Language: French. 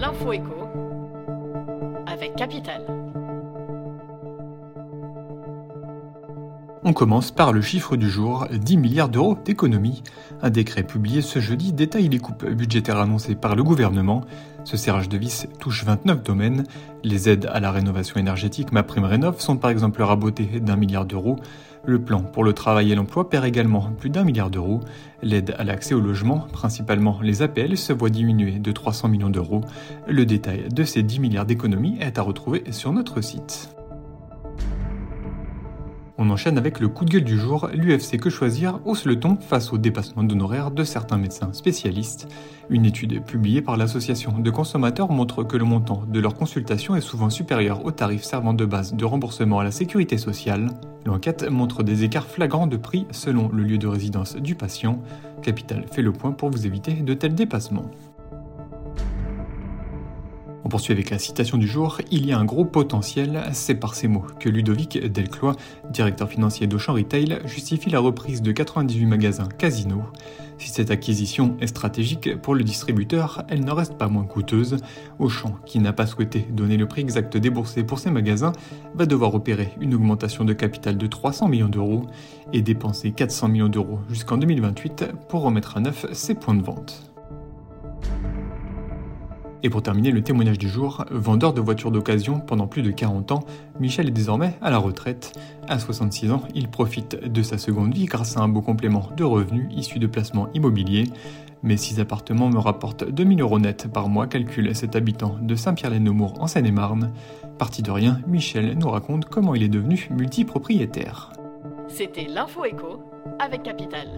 L'info avec Capital. On commence par le chiffre du jour, 10 milliards d'euros d'économies. Un décret publié ce jeudi détaille les coupes budgétaires annoncées par le gouvernement. Ce serrage de vis touche 29 domaines. Les aides à la rénovation énergétique MaPrimeRénov sont par exemple rabotées d'un milliard d'euros. Le plan pour le travail et l'emploi perd également plus d'un milliard d'euros. L'aide à l'accès au logement, principalement les APL, se voit diminuer de 300 millions d'euros. Le détail de ces 10 milliards d'économies est à retrouver sur notre site. On enchaîne avec le coup de gueule du jour. L'UFC Que Choisir hausse le ton face au dépassement d'honoraires de certains médecins spécialistes. Une étude publiée par l'association de consommateurs montre que le montant de leur consultation est souvent supérieur au tarif servant de base de remboursement à la sécurité sociale. L'enquête montre des écarts flagrants de prix selon le lieu de résidence du patient. Capital fait le point pour vous éviter de tels dépassements. On poursuit avec la citation du jour. Il y a un gros potentiel, c'est par ces mots que Ludovic Delclois, directeur financier d'Auchan Retail, justifie la reprise de 98 magasins Casino. Si cette acquisition est stratégique pour le distributeur, elle n'en reste pas moins coûteuse. Auchan, qui n'a pas souhaité donner le prix exact déboursé pour ses magasins, va devoir opérer une augmentation de capital de 300 millions d'euros et dépenser 400 millions d'euros jusqu'en 2028 pour remettre à neuf ses points de vente. Et pour terminer le témoignage du jour, vendeur de voitures d'occasion pendant plus de 40 ans, Michel est désormais à la retraite. À 66 ans, il profite de sa seconde vie grâce à un beau complément de revenus issus de placements immobiliers. Mes six appartements me rapportent 2000 euros net par mois, calcule cet habitant de Saint-Pierre-les-Nemours en Seine-et-Marne. Parti de rien, Michel nous raconte comment il est devenu multipropriétaire. C'était l'info écho avec Capital.